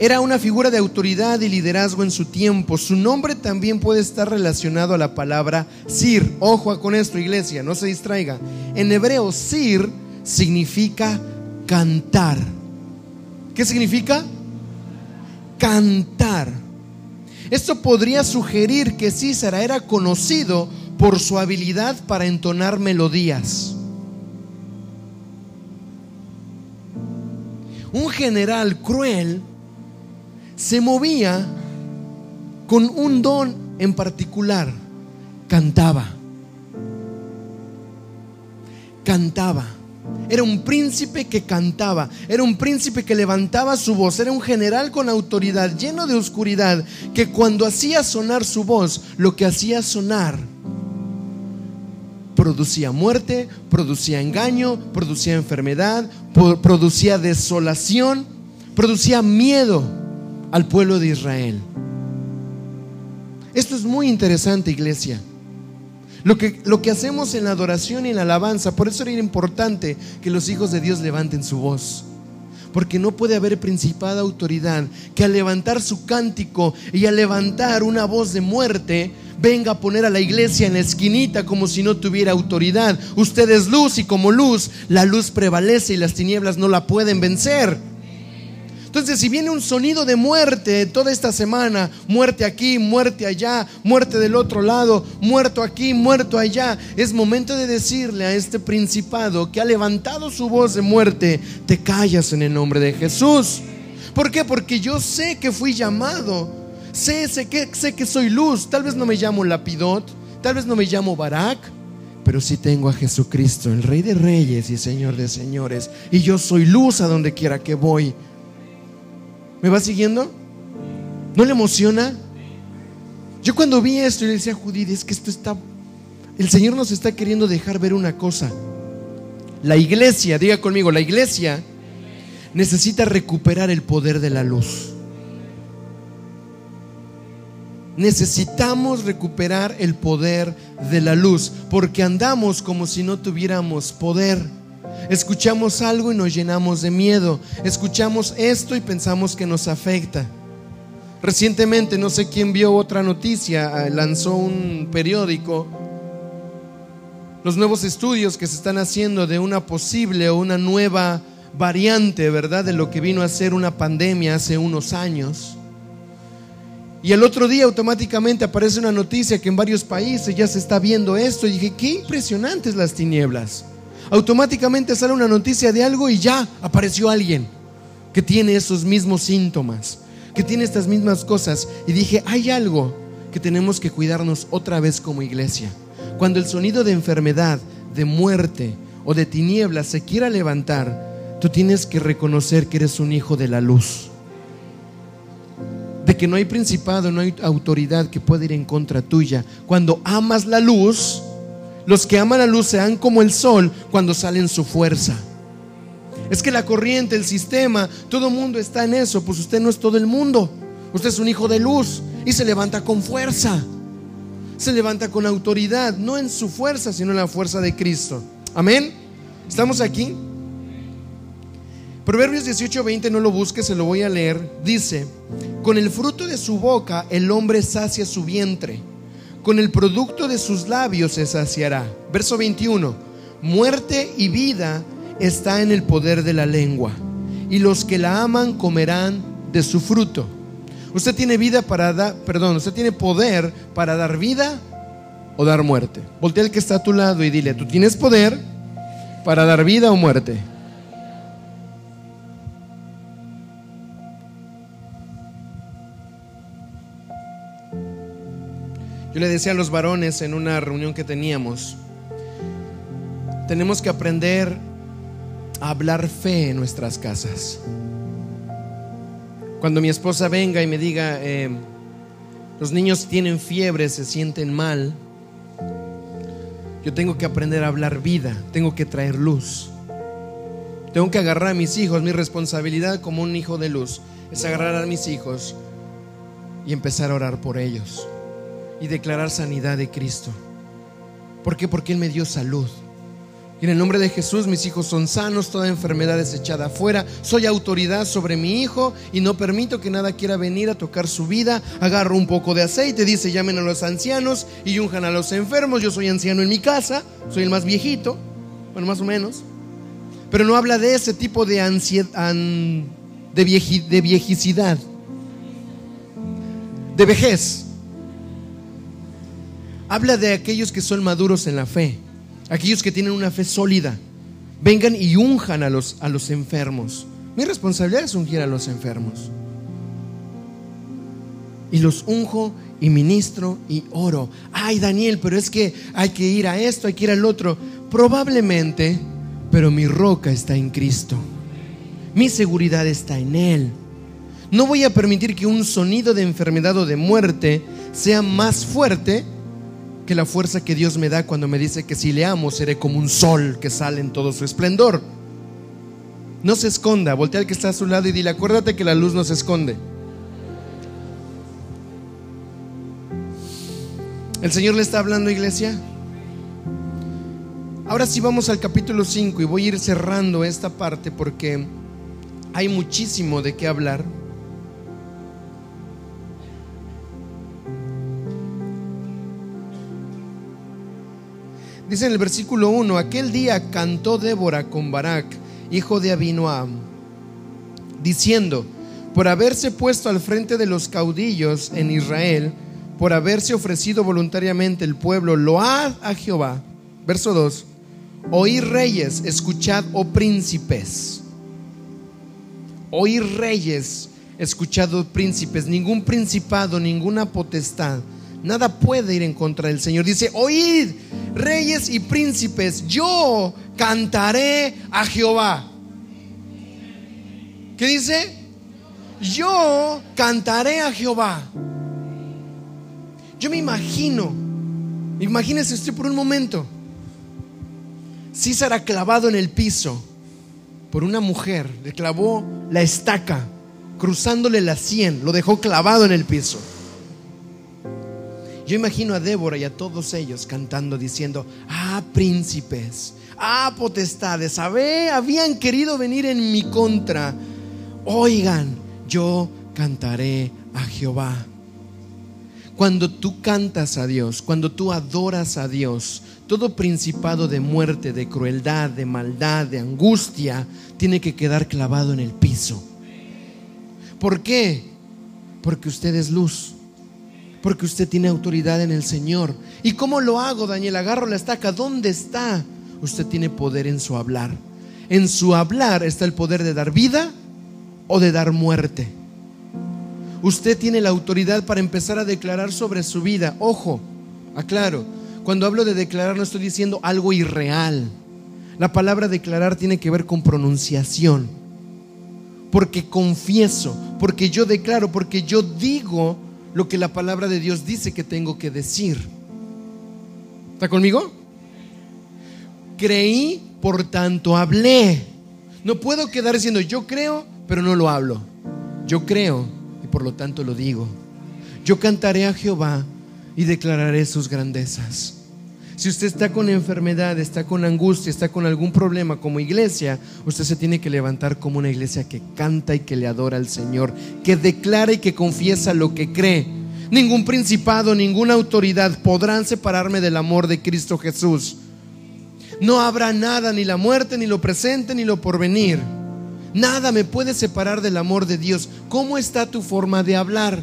era una figura de autoridad y liderazgo en su tiempo. Su nombre también puede estar relacionado a la palabra Sir. Ojo con esto, iglesia, no se distraiga. En hebreo, Sir significa cantar. ¿Qué significa? cantar. Esto podría sugerir que Císara era conocido por su habilidad para entonar melodías. Un general cruel se movía con un don en particular, cantaba. Cantaba. Era un príncipe que cantaba, era un príncipe que levantaba su voz, era un general con autoridad, lleno de oscuridad, que cuando hacía sonar su voz, lo que hacía sonar producía muerte, producía engaño, producía enfermedad, producía desolación, producía miedo al pueblo de Israel. Esto es muy interesante, iglesia. Lo que, lo que hacemos en la adoración y en la alabanza, por eso era importante que los hijos de Dios levanten su voz. Porque no puede haber principada autoridad que al levantar su cántico y al levantar una voz de muerte, venga a poner a la iglesia en la esquinita como si no tuviera autoridad. Usted es luz y como luz, la luz prevalece y las tinieblas no la pueden vencer. Entonces, si viene un sonido de muerte toda esta semana, muerte aquí, muerte allá, muerte del otro lado, muerto aquí, muerto allá, es momento de decirle a este principado que ha levantado su voz de muerte, te callas en el nombre de Jesús. ¿Por qué? Porque yo sé que fui llamado, sé, sé, que, sé que soy luz, tal vez no me llamo Lapidot, tal vez no me llamo Barak, pero sí tengo a Jesucristo, el Rey de Reyes y Señor de Señores, y yo soy luz a donde quiera que voy. ¿Me va siguiendo? ¿No le emociona? Yo cuando vi esto, le decía a Judith, es que esto está, el Señor nos está queriendo dejar ver una cosa. La iglesia, diga conmigo, la iglesia necesita recuperar el poder de la luz. Necesitamos recuperar el poder de la luz, porque andamos como si no tuviéramos poder. Escuchamos algo y nos llenamos de miedo. Escuchamos esto y pensamos que nos afecta. Recientemente, no sé quién vio otra noticia, ah, lanzó un periódico los nuevos estudios que se están haciendo de una posible o una nueva variante, ¿verdad? De lo que vino a ser una pandemia hace unos años. Y el otro día automáticamente aparece una noticia que en varios países ya se está viendo esto. Y dije, qué impresionantes las tinieblas automáticamente sale una noticia de algo y ya apareció alguien que tiene esos mismos síntomas, que tiene estas mismas cosas. Y dije, hay algo que tenemos que cuidarnos otra vez como iglesia. Cuando el sonido de enfermedad, de muerte o de tinieblas se quiera levantar, tú tienes que reconocer que eres un hijo de la luz. De que no hay principado, no hay autoridad que pueda ir en contra tuya. Cuando amas la luz, los que aman la luz sean como el sol cuando sale en su fuerza. Es que la corriente, el sistema, todo el mundo está en eso. Pues usted no es todo el mundo. Usted es un hijo de luz y se levanta con fuerza. Se levanta con autoridad, no en su fuerza, sino en la fuerza de Cristo. Amén. ¿Estamos aquí? Proverbios 18:20 no lo busque, se lo voy a leer. Dice, con el fruto de su boca el hombre sacia su vientre con el producto de sus labios se saciará. Verso 21. Muerte y vida está en el poder de la lengua, y los que la aman comerán de su fruto. Usted tiene vida para dar, perdón, usted tiene poder para dar vida o dar muerte. Voltea al que está a tu lado y dile, ¿tú tienes poder para dar vida o muerte? Yo le decía a los varones en una reunión que teníamos, tenemos que aprender a hablar fe en nuestras casas. Cuando mi esposa venga y me diga, eh, los niños tienen fiebre, se sienten mal, yo tengo que aprender a hablar vida, tengo que traer luz. Tengo que agarrar a mis hijos, mi responsabilidad como un hijo de luz es agarrar a mis hijos y empezar a orar por ellos y declarar sanidad de Cristo. ¿Por qué? Porque Él me dio salud. Y en el nombre de Jesús mis hijos son sanos, toda enfermedad es echada afuera. Soy autoridad sobre mi hijo y no permito que nada quiera venir a tocar su vida. Agarro un poco de aceite, dice llamen a los ancianos y unjan a los enfermos. Yo soy anciano en mi casa, soy el más viejito, bueno, más o menos. Pero no habla de ese tipo de ansiedad, de, de viejicidad, de vejez. Habla de aquellos que son maduros en la fe, aquellos que tienen una fe sólida. Vengan y unjan a los, a los enfermos. Mi responsabilidad es ungir a los enfermos. Y los unjo y ministro y oro. Ay, Daniel, pero es que hay que ir a esto, hay que ir al otro. Probablemente, pero mi roca está en Cristo. Mi seguridad está en Él. No voy a permitir que un sonido de enfermedad o de muerte sea más fuerte que la fuerza que Dios me da cuando me dice que si le amo seré como un sol que sale en todo su esplendor. No se esconda, voltea al que está a su lado y dile, acuérdate que la luz no se esconde. ¿El Señor le está hablando, iglesia? Ahora sí vamos al capítulo 5 y voy a ir cerrando esta parte porque hay muchísimo de qué hablar. Dice en el versículo 1, aquel día cantó Débora con Barak, hijo de Abinoam, diciendo, por haberse puesto al frente de los caudillos en Israel, por haberse ofrecido voluntariamente el pueblo, load a Jehová. Verso 2, oír reyes, escuchad, oh príncipes. Oír reyes, escuchad, oh príncipes. Ningún principado, ninguna potestad Nada puede ir en contra del Señor. Dice, oíd, reyes y príncipes, yo cantaré a Jehová. ¿Qué dice? Yo cantaré a Jehová. Yo me imagino, imagínese usted por un momento, César clavado en el piso por una mujer, le clavó la estaca, cruzándole la sien, lo dejó clavado en el piso. Yo imagino a Débora y a todos ellos cantando, diciendo, ah, príncipes, ah, potestades, habían querido venir en mi contra. Oigan, yo cantaré a Jehová. Cuando tú cantas a Dios, cuando tú adoras a Dios, todo principado de muerte, de crueldad, de maldad, de angustia, tiene que quedar clavado en el piso. ¿Por qué? Porque usted es luz porque usted tiene autoridad en el Señor. ¿Y cómo lo hago, Daniel? Agarro la estaca. ¿Dónde está? Usted tiene poder en su hablar. En su hablar está el poder de dar vida o de dar muerte. Usted tiene la autoridad para empezar a declarar sobre su vida. Ojo, aclaro, cuando hablo de declarar no estoy diciendo algo irreal. La palabra declarar tiene que ver con pronunciación. Porque confieso, porque yo declaro, porque yo digo lo que la palabra de Dios dice que tengo que decir. ¿Está conmigo? Creí, por tanto hablé. No puedo quedar diciendo yo creo, pero no lo hablo. Yo creo y por lo tanto lo digo. Yo cantaré a Jehová y declararé sus grandezas. Si usted está con enfermedad, está con angustia, está con algún problema como iglesia, usted se tiene que levantar como una iglesia que canta y que le adora al Señor, que declara y que confiesa lo que cree. Ningún principado, ninguna autoridad podrán separarme del amor de Cristo Jesús. No habrá nada, ni la muerte, ni lo presente, ni lo porvenir. Nada me puede separar del amor de Dios. ¿Cómo está tu forma de hablar?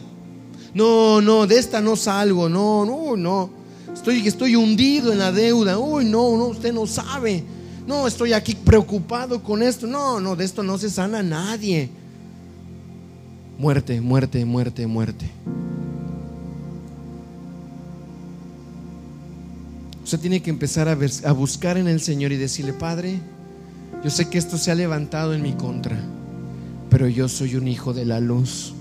No, no, de esta no salgo. No, no, no. Estoy, estoy hundido en la deuda. Uy, no, no, usted no sabe. No, estoy aquí preocupado con esto. No, no, de esto no se sana nadie. Muerte, muerte, muerte, muerte. Usted tiene que empezar a, a, buscar en el Señor y decirle, Padre, yo sé que esto se ha levantado en mi contra, pero yo soy un hijo de la luz.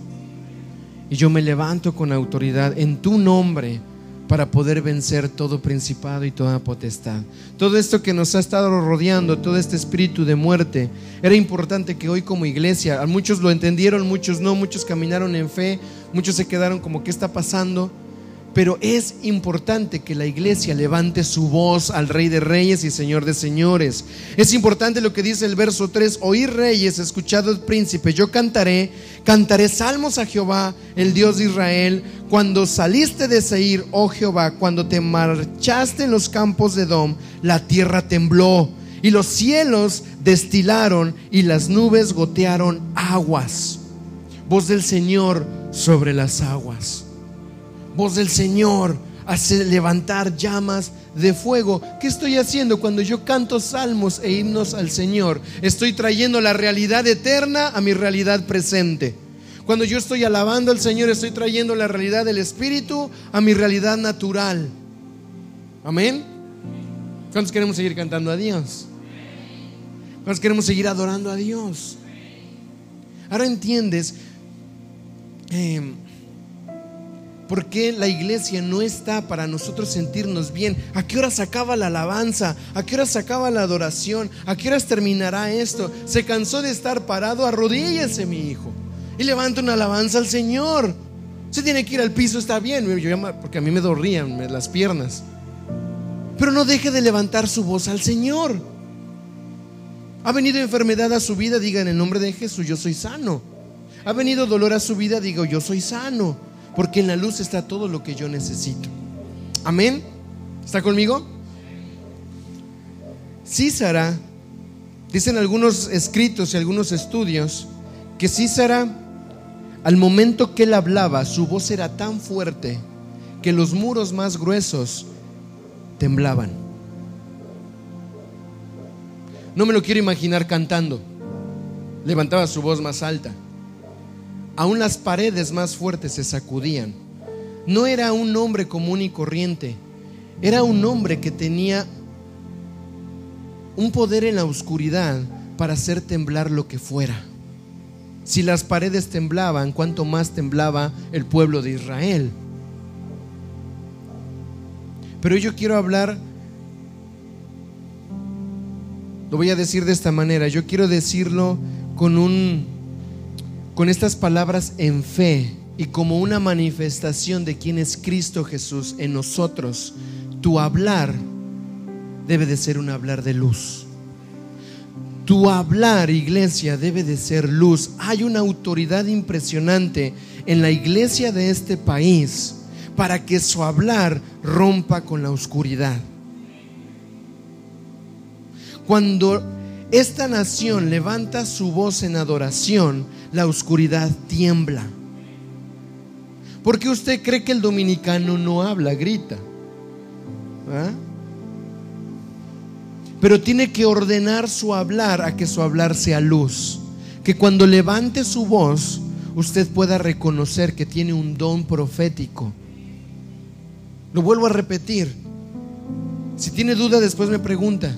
Y yo me levanto con autoridad en tu nombre para poder vencer todo principado y toda potestad. Todo esto que nos ha estado rodeando, todo este espíritu de muerte, era importante que hoy como iglesia, muchos lo entendieron, muchos no, muchos caminaron en fe, muchos se quedaron como, ¿qué está pasando? Pero es importante que la iglesia levante su voz al Rey de Reyes y Señor de Señores. Es importante lo que dice el verso 3, oír reyes, escuchad príncipe, yo cantaré, cantaré salmos a Jehová, el Dios de Israel, cuando saliste de Seir, oh Jehová, cuando te marchaste en los campos de Dom, la tierra tembló y los cielos destilaron y las nubes gotearon aguas. Voz del Señor sobre las aguas voz del Señor hace levantar llamas de fuego. ¿Qué estoy haciendo cuando yo canto salmos e himnos al Señor? Estoy trayendo la realidad eterna a mi realidad presente. Cuando yo estoy alabando al Señor, estoy trayendo la realidad del Espíritu a mi realidad natural. Amén. ¿Cuántos queremos seguir cantando a Dios? ¿Cuántos queremos seguir adorando a Dios? Ahora entiendes eh, por qué la iglesia no está para nosotros sentirnos bien. ¿A qué hora se acaba la alabanza? ¿A qué hora se acaba la adoración? ¿A qué horas terminará esto? Se cansó de estar parado, arrodíllese mi hijo y levanta una alabanza al Señor. Se tiene que ir al piso, está bien, porque a mí me dorrían las piernas. Pero no deje de levantar su voz al Señor. Ha venido enfermedad a su vida, diga en el nombre de Jesús, yo soy sano. Ha venido dolor a su vida, digo, yo soy sano. Porque en la luz está todo lo que yo necesito. Amén. ¿Está conmigo? Císara, dicen algunos escritos y algunos estudios, que Císara al momento que él hablaba, su voz era tan fuerte que los muros más gruesos temblaban. No me lo quiero imaginar cantando. Levantaba su voz más alta. Aún las paredes más fuertes se sacudían. No era un hombre común y corriente. Era un hombre que tenía un poder en la oscuridad para hacer temblar lo que fuera. Si las paredes temblaban, cuánto más temblaba el pueblo de Israel. Pero yo quiero hablar, lo voy a decir de esta manera, yo quiero decirlo con un con estas palabras en fe y como una manifestación de quién es Cristo Jesús en nosotros. Tu hablar debe de ser un hablar de luz. Tu hablar, iglesia, debe de ser luz. Hay una autoridad impresionante en la iglesia de este país para que su hablar rompa con la oscuridad. Cuando esta nación levanta su voz en adoración, la oscuridad tiembla. ¿Por qué usted cree que el dominicano no habla, grita? ¿Ah? pero tiene que ordenar su hablar a que su hablar sea luz. Que cuando levante su voz, usted pueda reconocer que tiene un don profético. Lo vuelvo a repetir. Si tiene duda, después me pregunta.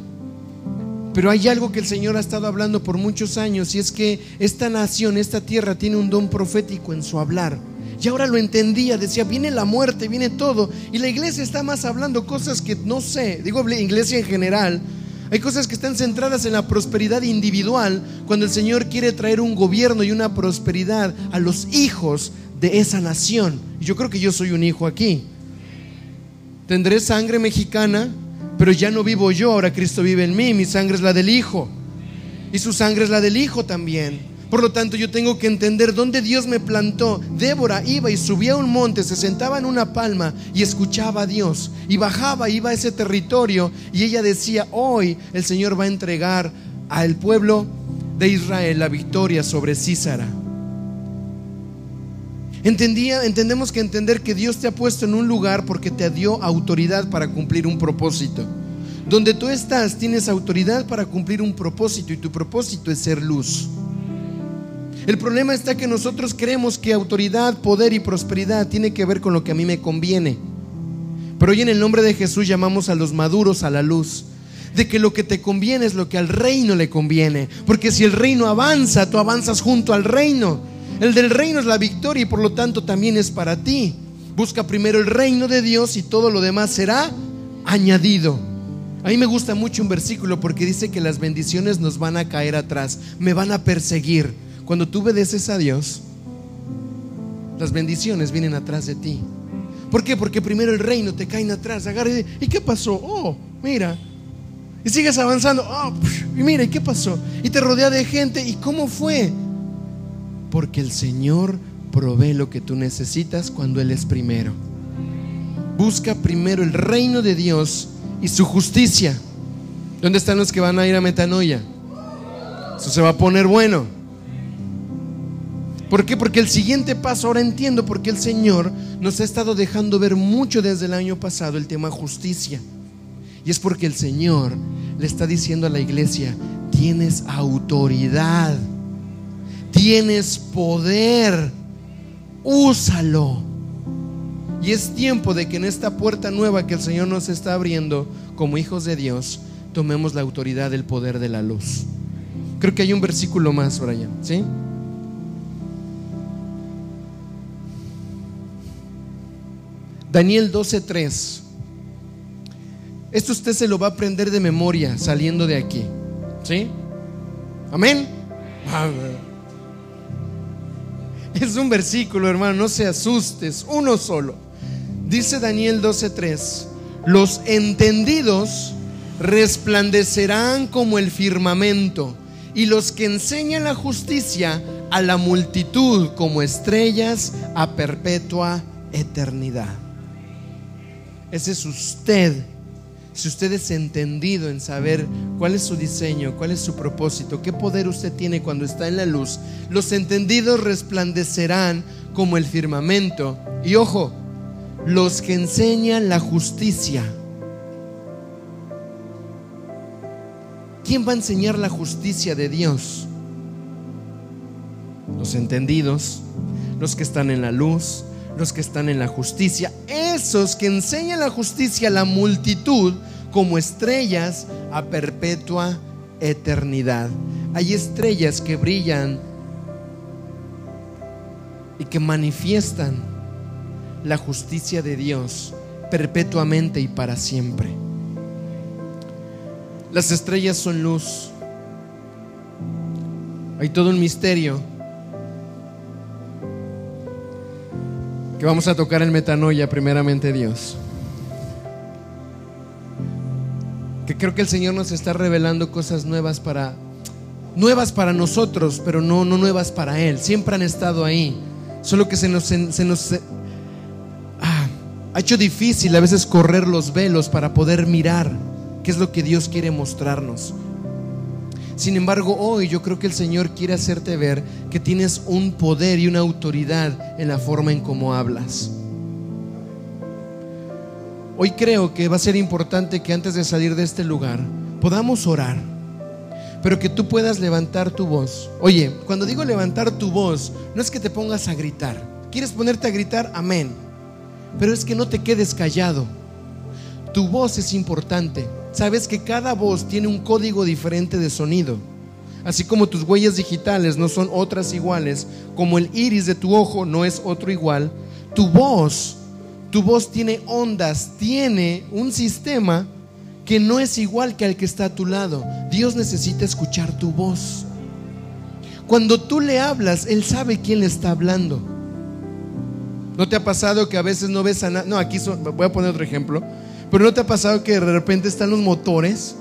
Pero hay algo que el Señor ha estado hablando por muchos años y es que esta nación, esta tierra tiene un don profético en su hablar. Y ahora lo entendía, decía, viene la muerte, viene todo. Y la iglesia está más hablando cosas que no sé, digo iglesia en general, hay cosas que están centradas en la prosperidad individual cuando el Señor quiere traer un gobierno y una prosperidad a los hijos de esa nación. Yo creo que yo soy un hijo aquí. Tendré sangre mexicana, pero ya no vivo yo, ahora Cristo vive en mí, mi sangre es la del Hijo. Y su sangre es la del Hijo también. Por lo tanto, yo tengo que entender dónde Dios me plantó. Débora iba y subía a un monte, se sentaba en una palma y escuchaba a Dios. Y bajaba, iba a ese territorio y ella decía, hoy el Señor va a entregar al pueblo de Israel la victoria sobre Císara. Entendía, entendemos que entender que Dios te ha puesto en un lugar porque te dio autoridad para cumplir un propósito. Donde tú estás tienes autoridad para cumplir un propósito y tu propósito es ser luz. El problema está que nosotros creemos que autoridad, poder y prosperidad tiene que ver con lo que a mí me conviene. Pero hoy en el nombre de Jesús llamamos a los maduros a la luz. De que lo que te conviene es lo que al reino le conviene. Porque si el reino avanza, tú avanzas junto al reino. El del reino es la victoria y por lo tanto también es para ti. Busca primero el reino de Dios y todo lo demás será añadido. A mí me gusta mucho un versículo porque dice que las bendiciones nos van a caer atrás, me van a perseguir. Cuando tú obedeces a Dios, las bendiciones vienen atrás de ti. ¿Por qué? Porque primero el reino te caen atrás. Agarra y, ¿y qué pasó? Oh, mira. Y sigues avanzando. Oh, y mira, ¿y qué pasó? Y te rodea de gente. ¿Y cómo fue? Porque el Señor provee lo que tú necesitas cuando Él es primero. Busca primero el reino de Dios y su justicia. ¿Dónde están los que van a ir a Metanoia? Eso se va a poner bueno. ¿Por qué? Porque el siguiente paso, ahora entiendo por qué el Señor nos ha estado dejando ver mucho desde el año pasado el tema justicia. Y es porque el Señor le está diciendo a la iglesia, tienes autoridad, tienes poder, úsalo. Y es tiempo de que en esta puerta nueva que el Señor nos está abriendo como hijos de Dios, tomemos la autoridad del poder de la luz. Creo que hay un versículo más, Brian, ¿sí? Daniel 12:3. Esto usted se lo va a aprender de memoria saliendo de aquí. ¿Sí? Amén. Es un versículo, hermano, no se asustes, uno solo. Dice Daniel 12:3, los entendidos resplandecerán como el firmamento y los que enseñan la justicia a la multitud como estrellas a perpetua eternidad. Ese es usted. Si usted es entendido en saber cuál es su diseño, cuál es su propósito, qué poder usted tiene cuando está en la luz, los entendidos resplandecerán como el firmamento. Y ojo, los que enseñan la justicia. ¿Quién va a enseñar la justicia de Dios? Los entendidos, los que están en la luz, los que están en la justicia, esos que enseñan la justicia a la multitud como estrellas a perpetua eternidad. Hay estrellas que brillan y que manifiestan la justicia de Dios perpetuamente y para siempre. Las estrellas son luz. Hay todo un misterio que vamos a tocar en metanoia primeramente Dios. Que creo que el Señor nos está revelando cosas nuevas para nuevas para nosotros, pero no no nuevas para él. Siempre han estado ahí. Solo que se nos se nos ah, ha hecho difícil a veces correr los velos para poder mirar qué es lo que Dios quiere mostrarnos. Sin embargo, hoy yo creo que el Señor quiere hacerte ver que tienes un poder y una autoridad en la forma en cómo hablas. Hoy creo que va a ser importante que antes de salir de este lugar podamos orar, pero que tú puedas levantar tu voz. Oye, cuando digo levantar tu voz, no es que te pongas a gritar. ¿Quieres ponerte a gritar? Amén. Pero es que no te quedes callado. Tu voz es importante. Sabes que cada voz tiene un código diferente de sonido. Así como tus huellas digitales no son otras iguales, como el iris de tu ojo no es otro igual, tu voz, tu voz tiene ondas, tiene un sistema que no es igual que al que está a tu lado. Dios necesita escuchar tu voz. Cuando tú le hablas, Él sabe quién le está hablando. ¿No te ha pasado que a veces no ves a nada? No, aquí voy a poner otro ejemplo. Pero ¿no te ha pasado que de repente están los motores?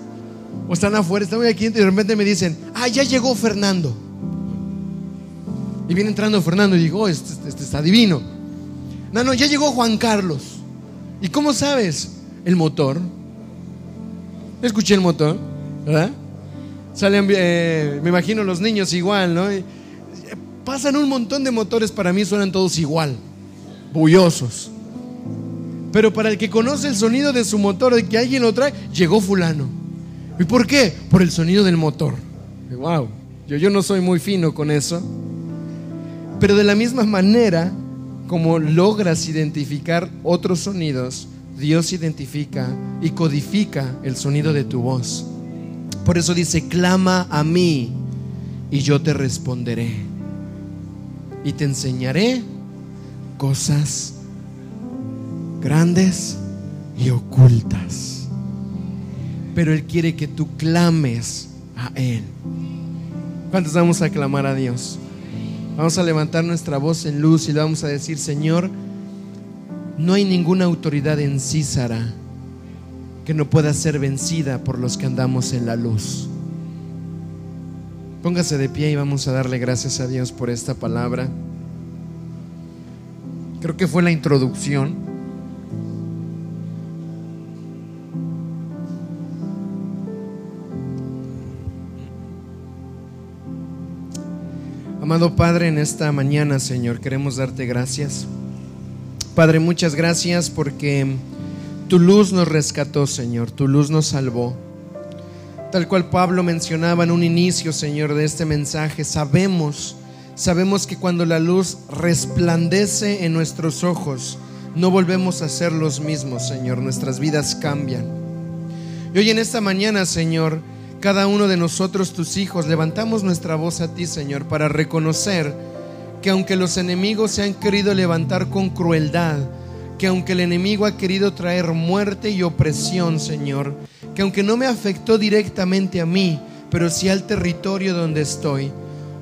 O están afuera, están aquí y de repente me dicen, ah, ya llegó Fernando. Y viene entrando Fernando y digo, oh, este, este, está divino. No, no, ya llegó Juan Carlos. ¿Y cómo sabes? El motor. Escuché el motor, ¿verdad? Salen, eh, me imagino los niños igual, ¿no? pasan un montón de motores, para mí suenan todos igual, bullosos. Pero para el que conoce el sonido de su motor, de que alguien lo trae, llegó fulano. ¿Y por qué? Por el sonido del motor. Wow, yo, yo no soy muy fino con eso. Pero de la misma manera como logras identificar otros sonidos, Dios identifica y codifica el sonido de tu voz. Por eso dice, clama a mí y yo te responderé. Y te enseñaré cosas grandes y ocultas. Pero Él quiere que tú clames a Él. ¿Cuántos vamos a clamar a Dios? Vamos a levantar nuestra voz en luz y le vamos a decir, Señor, no hay ninguna autoridad en Císara que no pueda ser vencida por los que andamos en la luz. Póngase de pie y vamos a darle gracias a Dios por esta palabra. Creo que fue la introducción. Amado Padre, en esta mañana, Señor, queremos darte gracias. Padre, muchas gracias porque tu luz nos rescató, Señor, tu luz nos salvó. Tal cual Pablo mencionaba en un inicio, Señor, de este mensaje, sabemos, sabemos que cuando la luz resplandece en nuestros ojos, no volvemos a ser los mismos, Señor, nuestras vidas cambian. Y hoy en esta mañana, Señor, cada uno de nosotros, tus hijos, levantamos nuestra voz a ti, Señor, para reconocer que aunque los enemigos se han querido levantar con crueldad, que aunque el enemigo ha querido traer muerte y opresión, Señor, que aunque no me afectó directamente a mí, pero sí al territorio donde estoy,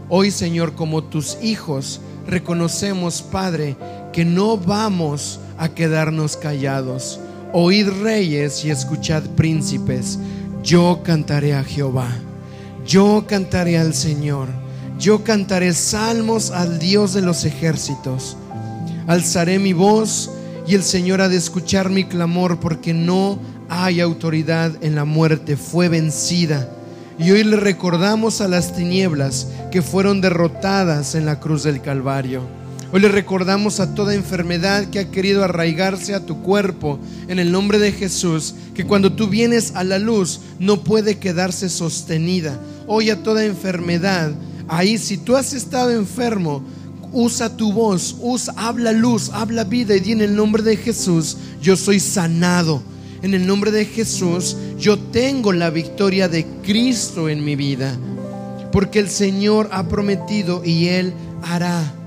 hoy, Señor, como tus hijos, reconocemos, Padre, que no vamos a quedarnos callados. Oíd reyes y escuchad príncipes yo cantaré a Jehová, yo cantaré al Señor, yo cantaré salmos al Dios de los ejércitos. Alzaré mi voz y el Señor ha de escuchar mi clamor porque no hay autoridad en la muerte, fue vencida. Y hoy le recordamos a las tinieblas que fueron derrotadas en la cruz del Calvario. Hoy le recordamos a toda enfermedad que ha querido arraigarse a tu cuerpo en el nombre de Jesús, que cuando tú vienes a la luz no puede quedarse sostenida. Hoy a toda enfermedad, ahí si tú has estado enfermo, usa tu voz, usa, habla luz, habla vida y di en el nombre de Jesús, yo soy sanado. En el nombre de Jesús, yo tengo la victoria de Cristo en mi vida, porque el Señor ha prometido y Él hará.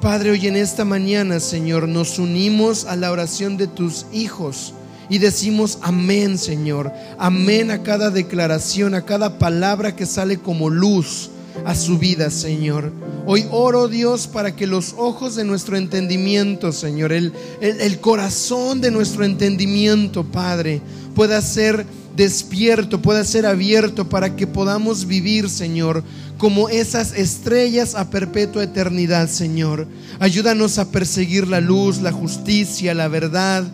Padre, hoy en esta mañana, Señor, nos unimos a la oración de tus hijos y decimos amén, Señor. Amén a cada declaración, a cada palabra que sale como luz a su vida, Señor. Hoy oro, Dios, para que los ojos de nuestro entendimiento, Señor, el, el, corazón de nuestro entendimiento, Padre, pueda ser despierto, pueda ser abierto para que podamos vivir, Señor, como esas estrellas a perpetua eternidad, Señor. Ayúdanos a perseguir la luz, la justicia, la verdad.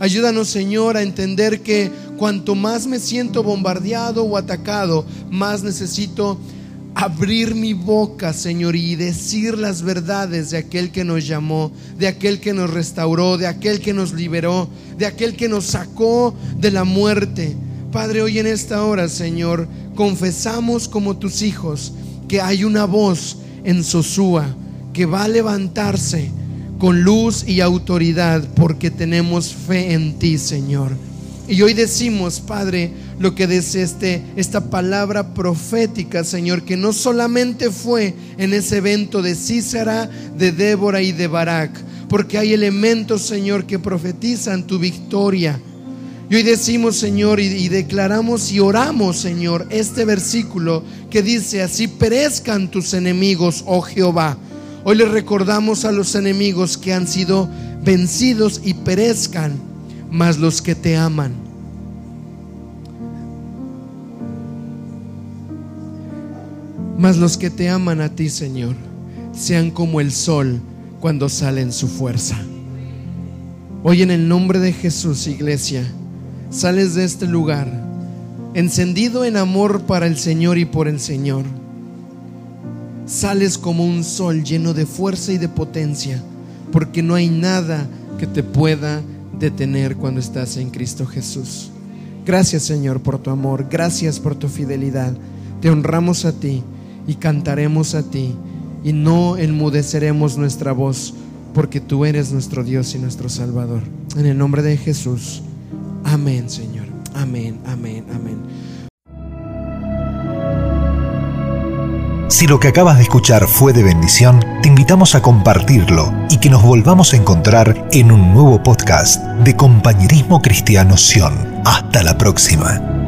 Ayúdanos, Señor, a entender que cuanto más me siento bombardeado o atacado, más necesito abrir mi boca, Señor, y decir las verdades de aquel que nos llamó, de aquel que nos restauró, de aquel que nos liberó, de aquel que nos sacó de la muerte. Padre, hoy en esta hora, Señor, confesamos como tus hijos que hay una voz en Sosúa que va a levantarse con luz y autoridad porque tenemos fe en ti, Señor. Y hoy decimos, Padre, lo que dice este, esta palabra profética, Señor, que no solamente fue en ese evento de Císara, de Débora y de Barak, porque hay elementos, Señor, que profetizan tu victoria y hoy decimos, Señor, y, declaramos y oramos, Señor, este versículo que dice, así perezcan tus enemigos, oh Jehová. Hoy le recordamos a los enemigos que han sido vencidos y perezcan, mas los que te aman. Mas los que te aman a ti, Señor, sean como el sol cuando sale en su fuerza. Hoy en el nombre de Jesús, iglesia, sales de este lugar encendido en amor para el Señor y por el Señor. Sales como un sol lleno de fuerza y de potencia, porque no hay nada que te pueda detener cuando estás en Cristo Jesús. Gracias Señor por tu amor, gracias por tu fidelidad. Te honramos a ti y cantaremos a ti y no enmudeceremos nuestra voz, porque tú eres nuestro Dios y nuestro Salvador. En el nombre de Jesús. Amén, Señor. Amén, amén, amén. Si lo que acabas de escuchar fue de bendición, te invitamos a compartirlo y que nos volvamos a encontrar en un nuevo podcast de Compañerismo Cristiano Sion. Hasta la próxima.